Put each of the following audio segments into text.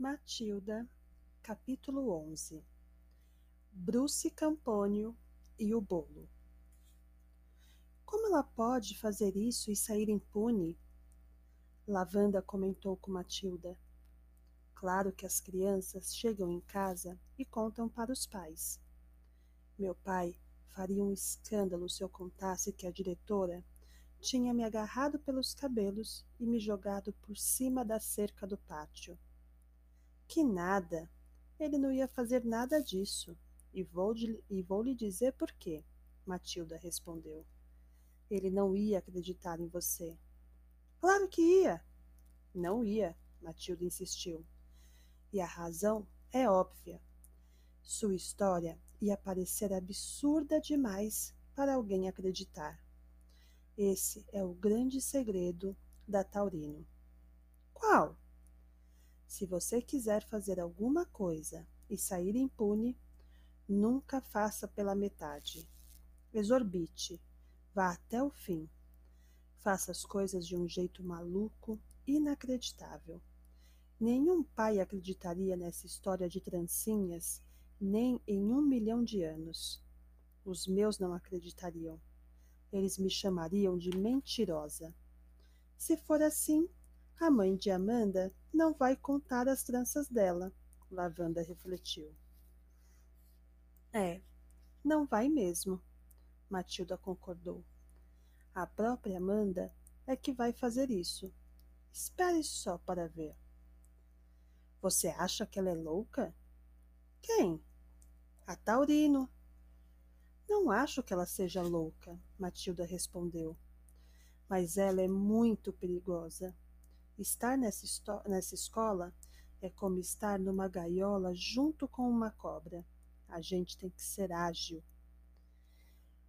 Matilda, capítulo 11 Bruce Campônio e o bolo. Como ela pode fazer isso e sair impune? Lavanda comentou com Matilda. Claro que as crianças chegam em casa e contam para os pais. Meu pai faria um escândalo se eu contasse que a diretora tinha me agarrado pelos cabelos e me jogado por cima da cerca do pátio. Que nada! Ele não ia fazer nada disso. E vou, e vou lhe dizer por quê, Matilda respondeu. Ele não ia acreditar em você. Claro que ia. Não ia, Matilda insistiu. E a razão é óbvia. Sua história ia parecer absurda demais para alguém acreditar. Esse é o grande segredo da Taurino. Qual? Se você quiser fazer alguma coisa e sair impune, nunca faça pela metade. Exorbite, vá até o fim. Faça as coisas de um jeito maluco, inacreditável. Nenhum pai acreditaria nessa história de trancinhas, nem em um milhão de anos. Os meus não acreditariam. Eles me chamariam de mentirosa. Se for assim, a mãe de Amanda não vai contar as tranças dela, Lavanda refletiu. É, não vai mesmo, Matilda concordou. A própria Amanda é que vai fazer isso. Espere só para ver. Você acha que ela é louca? Quem? A Taurino. Não acho que ela seja louca, Matilda respondeu. Mas ela é muito perigosa. Estar nessa, nessa escola é como estar numa gaiola junto com uma cobra. A gente tem que ser ágil.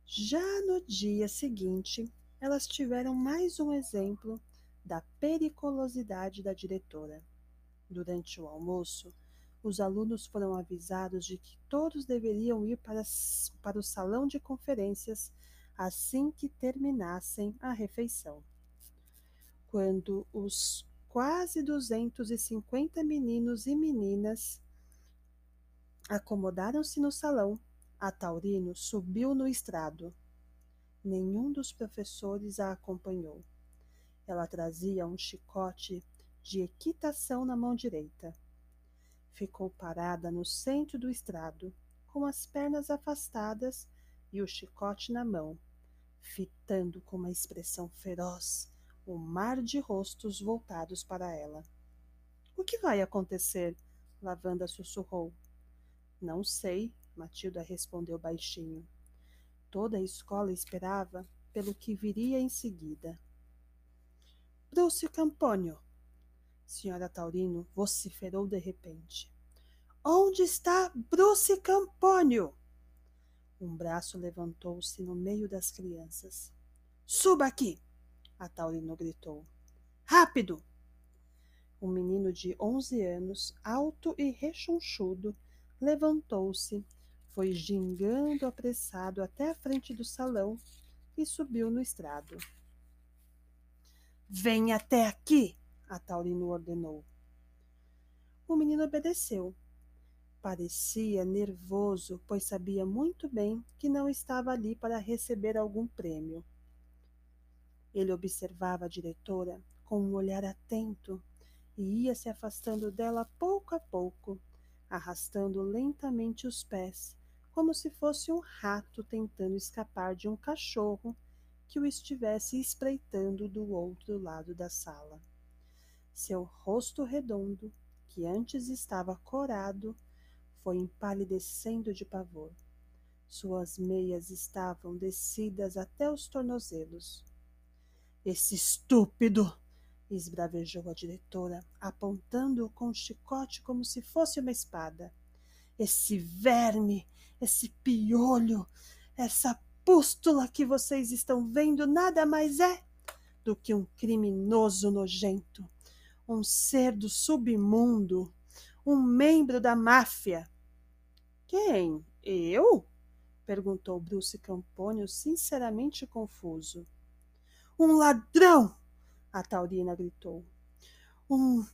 Já no dia seguinte, elas tiveram mais um exemplo da periculosidade da diretora. Durante o almoço, os alunos foram avisados de que todos deveriam ir para, para o salão de conferências assim que terminassem a refeição quando os quase 250 meninos e meninas acomodaram-se no salão, a Taurino subiu no estrado. Nenhum dos professores a acompanhou. Ela trazia um chicote de equitação na mão direita. Ficou parada no centro do estrado, com as pernas afastadas e o chicote na mão, fitando com uma expressão feroz o mar de rostos voltados para ela. O que vai acontecer? Lavanda sussurrou. Não sei, Matilda respondeu baixinho. Toda a escola esperava pelo que viria em seguida. Bruce Campônio! Senhora Taurino vociferou de repente. Onde está Bruce Campônio? Um braço levantou-se no meio das crianças. Suba aqui! A Taurino gritou. Rápido! Um menino de onze anos, alto e rechonchudo, levantou-se, foi gingando apressado até a frente do salão e subiu no estrado. Vem até aqui! a Taurino ordenou. O menino obedeceu. Parecia nervoso, pois sabia muito bem que não estava ali para receber algum prêmio. Ele observava a diretora com um olhar atento e ia se afastando dela pouco a pouco, arrastando lentamente os pés, como se fosse um rato tentando escapar de um cachorro que o estivesse espreitando do outro lado da sala. Seu rosto redondo, que antes estava corado, foi empalidecendo de pavor. Suas meias estavam descidas até os tornozelos. Esse estúpido! esbravejou a diretora, apontando-o com o chicote como se fosse uma espada. Esse verme, esse piolho, essa pústula que vocês estão vendo nada mais é do que um criminoso nojento, um ser do submundo, um membro da máfia. Quem? Eu? perguntou Bruce Campônio, sinceramente confuso. Um ladrão! A Taurina gritou. Um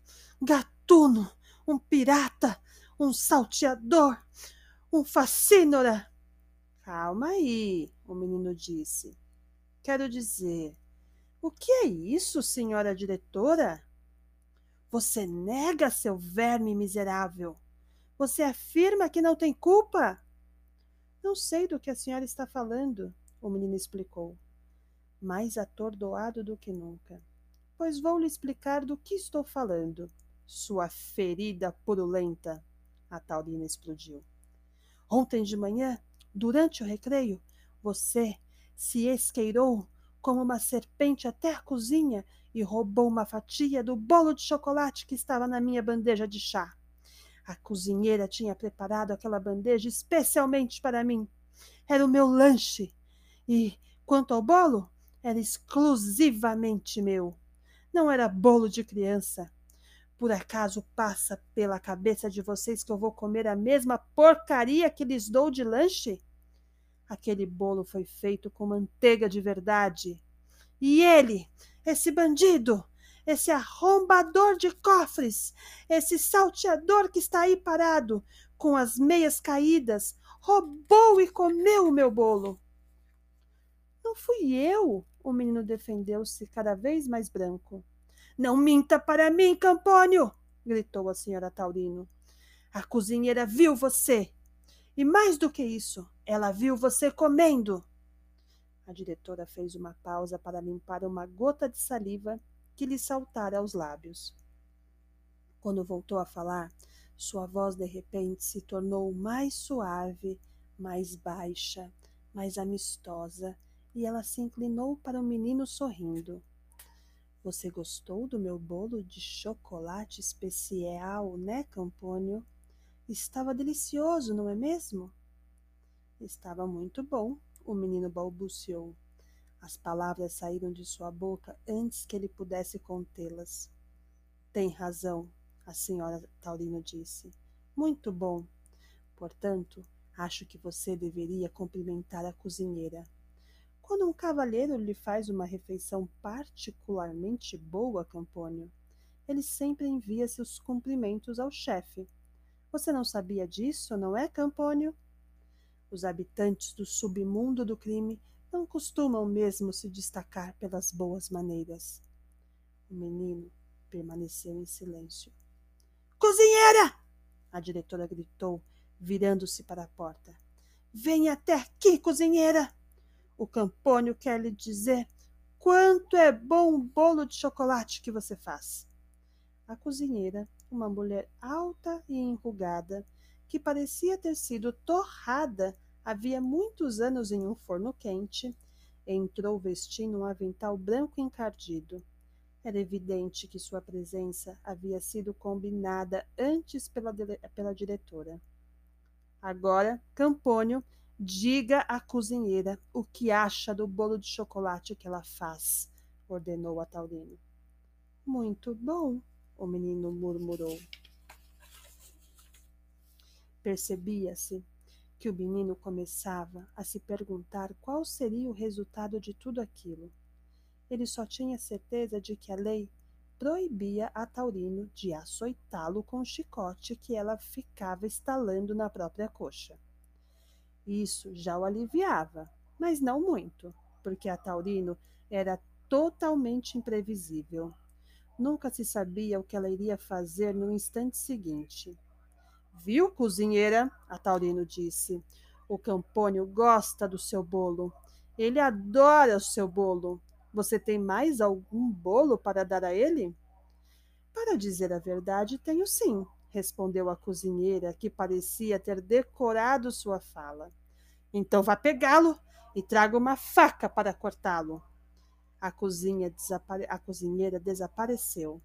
gatuno! um pirata, um salteador, um facínora. Calma aí, o menino disse. Quero dizer, o que é isso, senhora diretora? Você nega, seu verme miserável. Você afirma que não tem culpa? Não sei do que a senhora está falando, o menino explicou, mais atordoado do que nunca. Pois vou lhe explicar do que estou falando, sua ferida purulenta. A taurina explodiu. Ontem de manhã, durante o recreio, você se esqueirou como uma serpente até a cozinha e roubou uma fatia do bolo de chocolate que estava na minha bandeja de chá. A cozinheira tinha preparado aquela bandeja especialmente para mim. Era o meu lanche. E, quanto ao bolo, era exclusivamente meu. Não era bolo de criança. Por acaso passa pela cabeça de vocês que eu vou comer a mesma porcaria que lhes dou de lanche? Aquele bolo foi feito com manteiga de verdade. E ele, esse bandido, esse arrombador de cofres, esse salteador que está aí parado, com as meias caídas, roubou e comeu o meu bolo. Não fui eu, o menino defendeu-se cada vez mais branco. Não minta para mim, Campônio! gritou a senhora Taurino. A cozinheira viu você. E mais do que isso, ela viu você comendo. A diretora fez uma pausa para limpar uma gota de saliva que lhe saltara aos lábios. Quando voltou a falar, sua voz de repente se tornou mais suave, mais baixa, mais amistosa, e ela se inclinou para o menino sorrindo. Você gostou do meu bolo de chocolate especial, né, Campônio? Estava delicioso, não é mesmo? Estava muito bom, o menino balbuciou. As palavras saíram de sua boca antes que ele pudesse contê-las. Tem razão, a senhora Taurino disse. Muito bom. Portanto, acho que você deveria cumprimentar a cozinheira. Quando um cavalheiro lhe faz uma refeição particularmente boa, Campônio, ele sempre envia seus cumprimentos ao chefe. Você não sabia disso, não é, Campônio? Os habitantes do submundo do crime não costumam mesmo se destacar pelas boas maneiras. O menino permaneceu em silêncio. Cozinheira! A diretora gritou, virando-se para a porta. Venha até aqui, cozinheira! O Campônio quer lhe dizer quanto é bom o bolo de chocolate que você faz. A cozinheira, uma mulher alta e enrugada, que parecia ter sido torrada havia muitos anos em um forno quente, entrou vestindo um avental branco encardido. Era evidente que sua presença havia sido combinada antes pela, pela diretora. Agora, Campônio, diga à cozinheira o que acha do bolo de chocolate que ela faz, ordenou a Taurino. Muito bom, o menino murmurou. Percebia-se que o menino começava a se perguntar qual seria o resultado de tudo aquilo. Ele só tinha certeza de que a lei proibia a Taurino de açoitá-lo com o chicote que ela ficava estalando na própria coxa. Isso já o aliviava, mas não muito, porque a Taurino era totalmente imprevisível. Nunca se sabia o que ela iria fazer no instante seguinte. Viu, cozinheira? A Taurino disse. O Campônio gosta do seu bolo. Ele adora o seu bolo. Você tem mais algum bolo para dar a ele? Para dizer a verdade, tenho sim, respondeu a cozinheira, que parecia ter decorado sua fala. Então vá pegá-lo e traga uma faca para cortá-lo. A, cozinha desapare... a cozinheira desapareceu.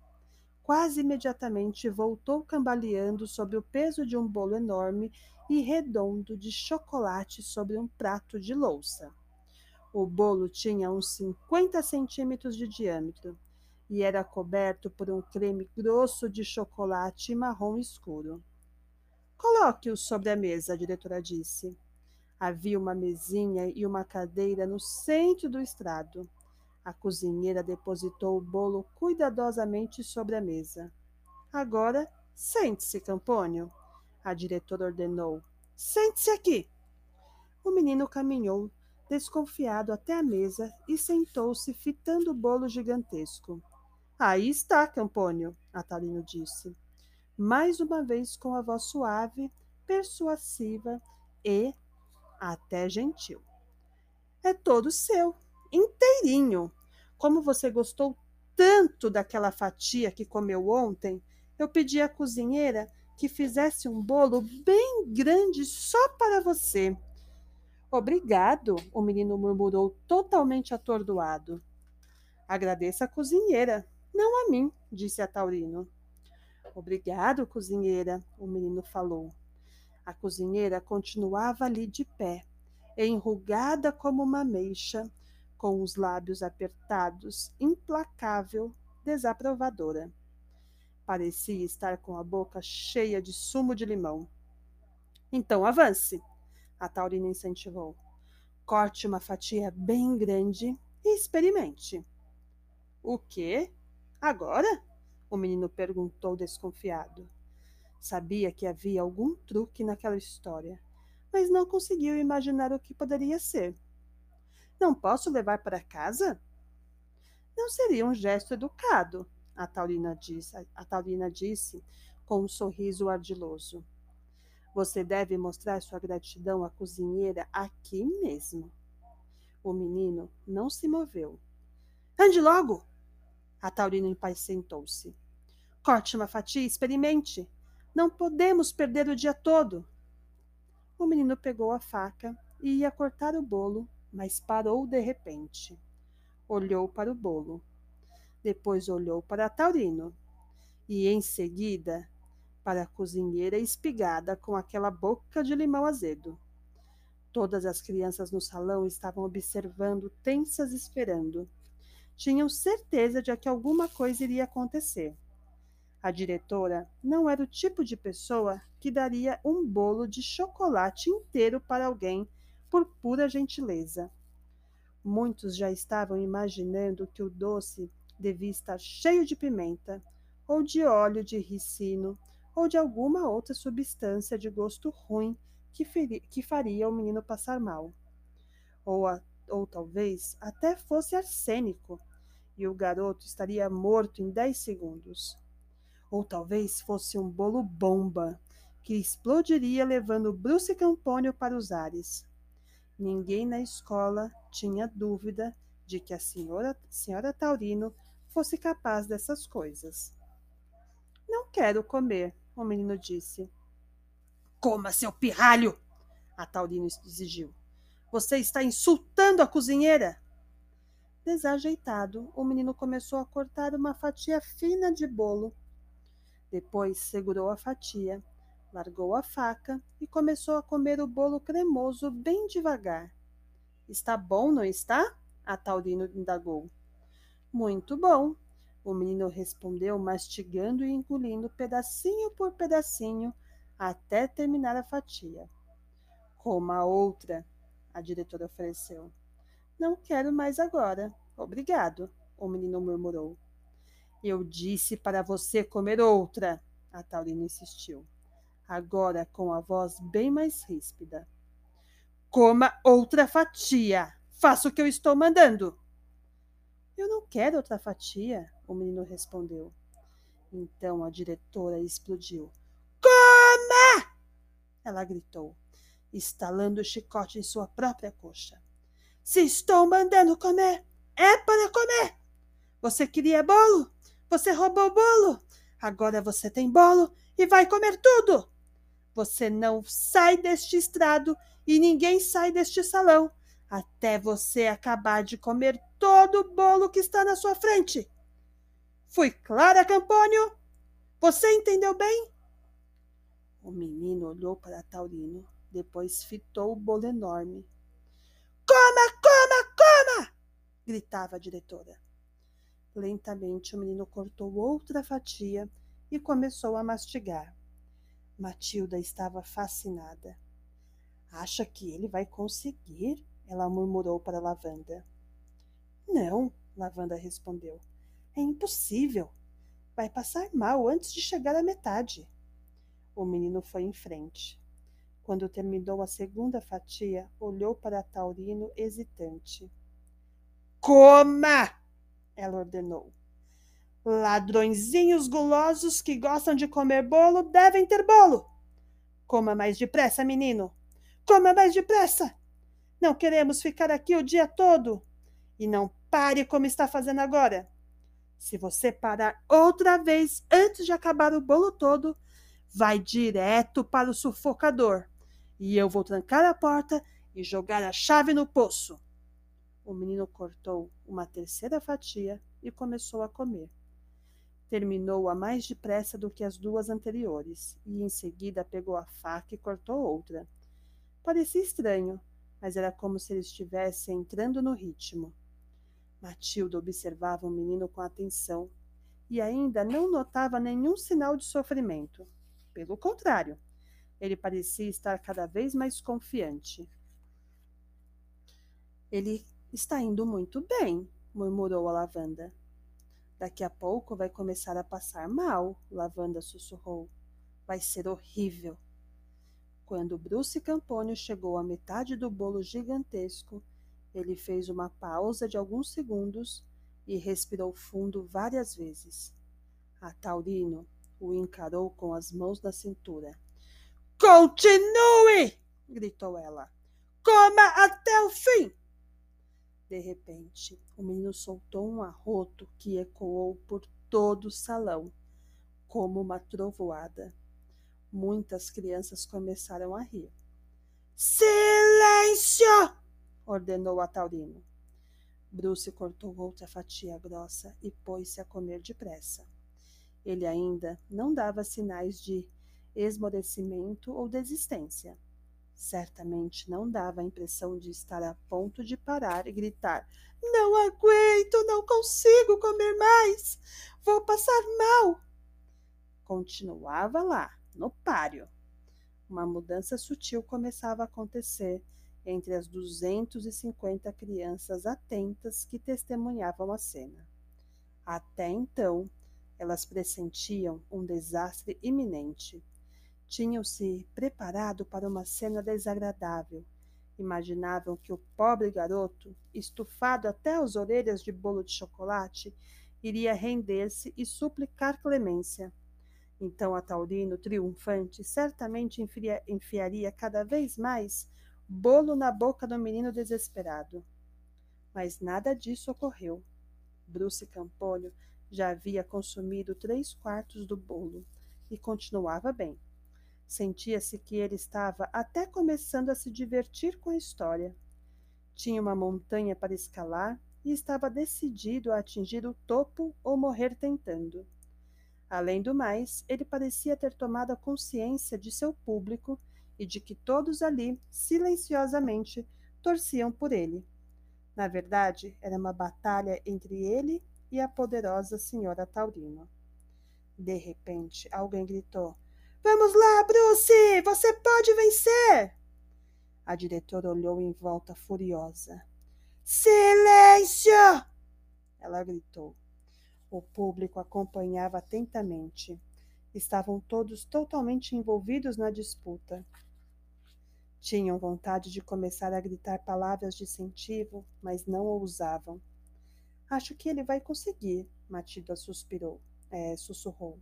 Quase imediatamente voltou cambaleando sob o peso de um bolo enorme e redondo de chocolate sobre um prato de louça. O bolo tinha uns 50 centímetros de diâmetro e era coberto por um creme grosso de chocolate marrom escuro. Coloque-o sobre a mesa, a diretora disse. Havia uma mesinha e uma cadeira no centro do estrado. A cozinheira depositou o bolo cuidadosamente sobre a mesa. Agora Sente-se, Campônio, a diretora ordenou. Sente-se aqui. O menino caminhou, desconfiado, até a mesa e sentou-se, fitando o bolo gigantesco. Aí está, Campônio, Atalino disse, mais uma vez com a voz suave, persuasiva e até gentil. É todo seu, inteirinho. Como você gostou tanto daquela fatia que comeu ontem, eu pedi à cozinheira que fizesse um bolo bem grande só para você. Obrigado, o menino murmurou, totalmente atordoado. Agradeça a cozinheira, não a mim, disse a Taurino. Obrigado, cozinheira, o menino falou. A cozinheira continuava ali de pé, enrugada como uma ameixa, com os lábios apertados, implacável, desaprovadora. Parecia estar com a boca cheia de sumo de limão. Então avance, a Taurina incentivou. Corte uma fatia bem grande e experimente. O quê? Agora? O menino perguntou desconfiado. Sabia que havia algum truque naquela história, mas não conseguiu imaginar o que poderia ser. Não posso levar para casa? Não seria um gesto educado, a Taurina disse, a Taurina disse com um sorriso ardiloso. Você deve mostrar sua gratidão à cozinheira aqui mesmo. O menino não se moveu. Ande logo! A Taurina impacientou-se. Corte uma fatia e experimente. Não podemos perder o dia todo. O menino pegou a faca e ia cortar o bolo mas parou de repente. Olhou para o bolo. Depois olhou para Taurino. E em seguida para a cozinheira espigada com aquela boca de limão azedo. Todas as crianças no salão estavam observando, tensas, esperando. Tinham certeza de que alguma coisa iria acontecer. A diretora não era o tipo de pessoa que daria um bolo de chocolate inteiro para alguém por pura gentileza. Muitos já estavam imaginando que o doce devia estar cheio de pimenta, ou de óleo de ricino, ou de alguma outra substância de gosto ruim que, que faria o menino passar mal. Ou, a, ou talvez até fosse arsênico, e o garoto estaria morto em dez segundos. Ou talvez fosse um bolo bomba, que explodiria levando Bruce Campônio para os ares. Ninguém na escola tinha dúvida de que a senhora, senhora Taurino fosse capaz dessas coisas. Não quero comer, o menino disse. Coma, seu pirralho! A Taurino exigiu. Você está insultando a cozinheira! Desajeitado, o menino começou a cortar uma fatia fina de bolo. Depois segurou a fatia largou a faca e começou a comer o bolo cremoso bem devagar. Está bom, não está? A Taurino indagou. Muito bom, o menino respondeu, mastigando e engolindo pedacinho por pedacinho até terminar a fatia. Coma outra, a diretora ofereceu. Não quero mais agora. Obrigado, o menino murmurou. Eu disse para você comer outra, a Taurina insistiu agora com a voz bem mais ríspida. Coma outra fatia. Faça o que eu estou mandando. Eu não quero outra fatia, o menino respondeu. Então a diretora explodiu. Coma! Ela gritou, estalando o chicote em sua própria coxa. Se estou mandando comer, é para comer. Você queria bolo? Você roubou bolo? Agora você tem bolo e vai comer tudo. Você não sai deste estrado e ninguém sai deste salão até você acabar de comer todo o bolo que está na sua frente. Fui clara, Campônio? Você entendeu bem? O menino olhou para Taurino, depois fitou o bolo enorme. Coma, coma, coma! gritava a diretora. Lentamente o menino cortou outra fatia e começou a mastigar. Matilda estava fascinada. Acha que ele vai conseguir? Ela murmurou para Lavanda. Não, Lavanda respondeu. É impossível. Vai passar mal antes de chegar à metade. O menino foi em frente. Quando terminou a segunda fatia, olhou para Taurino hesitante. Coma! Ela ordenou. Ladrõezinhos gulosos que gostam de comer bolo devem ter bolo. Coma mais depressa, menino. Coma mais depressa. Não queremos ficar aqui o dia todo. E não pare como está fazendo agora. Se você parar outra vez antes de acabar o bolo todo, vai direto para o sufocador. E eu vou trancar a porta e jogar a chave no poço. O menino cortou uma terceira fatia e começou a comer. Terminou-a mais depressa do que as duas anteriores, e em seguida pegou a faca e cortou outra. Parecia estranho, mas era como se ele estivesse entrando no ritmo. Matilda observava o menino com atenção e ainda não notava nenhum sinal de sofrimento. Pelo contrário, ele parecia estar cada vez mais confiante. Ele está indo muito bem, murmurou a lavanda. Daqui a pouco vai começar a passar mal, Lavanda sussurrou. Vai ser horrível. Quando Bruce Campônio chegou à metade do bolo gigantesco, ele fez uma pausa de alguns segundos e respirou fundo várias vezes. A Taurino o encarou com as mãos na cintura. Continue! gritou ela. Coma até o fim! De repente, o menino soltou um arroto que ecoou por todo o salão, como uma trovoada. Muitas crianças começaram a rir. Silêncio! ordenou a Taurino. Bruce cortou outra fatia grossa e pôs-se a comer depressa. Ele ainda não dava sinais de esmorecimento ou desistência. Certamente não dava a impressão de estar a ponto de parar e gritar: Não aguento, não consigo comer mais, vou passar mal. Continuava lá, no páreo. Uma mudança sutil começava a acontecer entre as 250 crianças atentas que testemunhavam a cena. Até então, elas pressentiam um desastre iminente. Tinham-se preparado para uma cena desagradável. Imaginavam que o pobre garoto, estufado até as orelhas de bolo de chocolate, iria render-se e suplicar clemência. Então a Taurino, triunfante, certamente enfiaria cada vez mais bolo na boca do menino desesperado. Mas nada disso ocorreu. Bruce Campolho já havia consumido três quartos do bolo e continuava bem. Sentia-se que ele estava até começando a se divertir com a história. Tinha uma montanha para escalar e estava decidido a atingir o topo ou morrer tentando. Além do mais, ele parecia ter tomado a consciência de seu público e de que todos ali, silenciosamente, torciam por ele. Na verdade, era uma batalha entre ele e a poderosa senhora Taurino. De repente, alguém gritou: Vamos lá, Bruce! Você pode vencer! A diretora olhou em volta furiosa. Silêncio! Ela gritou. O público acompanhava atentamente. Estavam todos totalmente envolvidos na disputa. Tinham vontade de começar a gritar palavras de incentivo, mas não ousavam. Acho que ele vai conseguir, Matilda suspirou, é, sussurrou.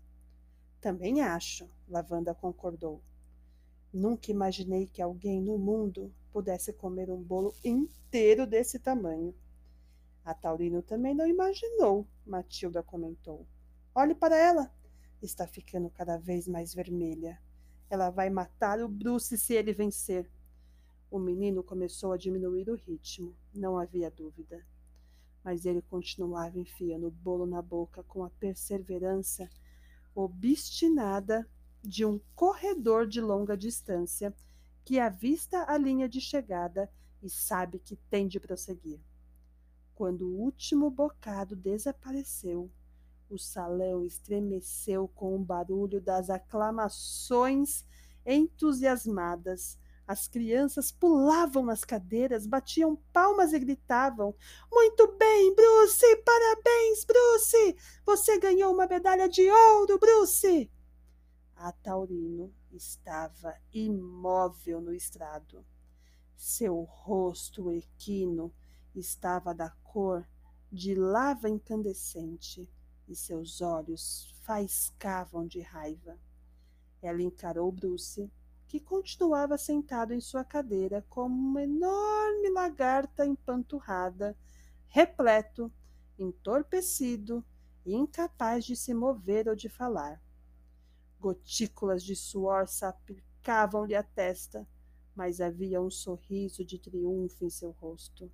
Também acho, Lavanda concordou. Nunca imaginei que alguém no mundo pudesse comer um bolo inteiro desse tamanho. A Taurino também não imaginou, Matilda comentou. Olhe para ela. Está ficando cada vez mais vermelha. Ela vai matar o Bruce se ele vencer. O menino começou a diminuir o ritmo, não havia dúvida. Mas ele continuava enfiando o bolo na boca com a perseverança obstinada de um corredor de longa distância que avista a linha de chegada e sabe que tem de prosseguir. Quando o último bocado desapareceu, o salão estremeceu com o barulho das aclamações entusiasmadas, As crianças pulavam nas cadeiras, batiam palmas e gritavam: Muito bem, Bruce! Parabéns, Bruce! Você ganhou uma medalha de ouro, Bruce! A Taurino estava imóvel no estrado. Seu rosto equino estava da cor de lava incandescente e seus olhos faiscavam de raiva. Ela encarou Bruce que continuava sentado em sua cadeira como uma enorme lagarta empanturrada, repleto, entorpecido e incapaz de se mover ou de falar. Gotículas de suor salpicavam-lhe a testa, mas havia um sorriso de triunfo em seu rosto.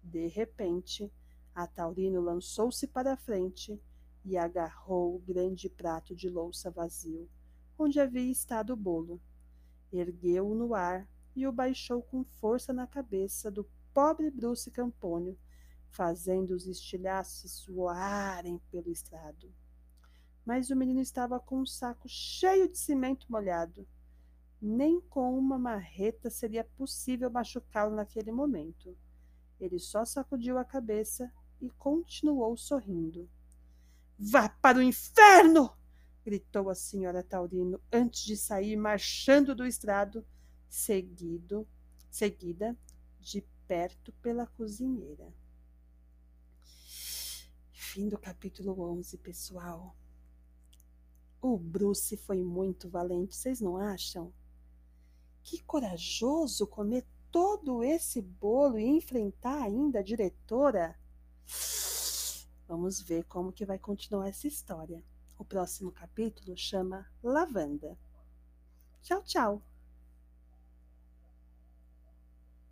De repente, a Taurino lançou-se para a frente e agarrou o grande prato de louça vazio, onde havia estado o bolo ergueu-o no ar e o baixou com força na cabeça do pobre Bruce Campônio, fazendo os estilhaços soarem pelo estrado. Mas o menino estava com um saco cheio de cimento molhado. Nem com uma marreta seria possível machucá-lo naquele momento. Ele só sacudiu a cabeça e continuou sorrindo. Vá para o inferno! Gritou a senhora Taurino antes de sair marchando do estrado, seguido, seguida de perto pela cozinheira. Fim do capítulo 11, pessoal. O Bruce foi muito valente, vocês não acham? Que corajoso comer todo esse bolo e enfrentar ainda a diretora. Vamos ver como que vai continuar essa história. O próximo capítulo chama Lavanda. Tchau, tchau!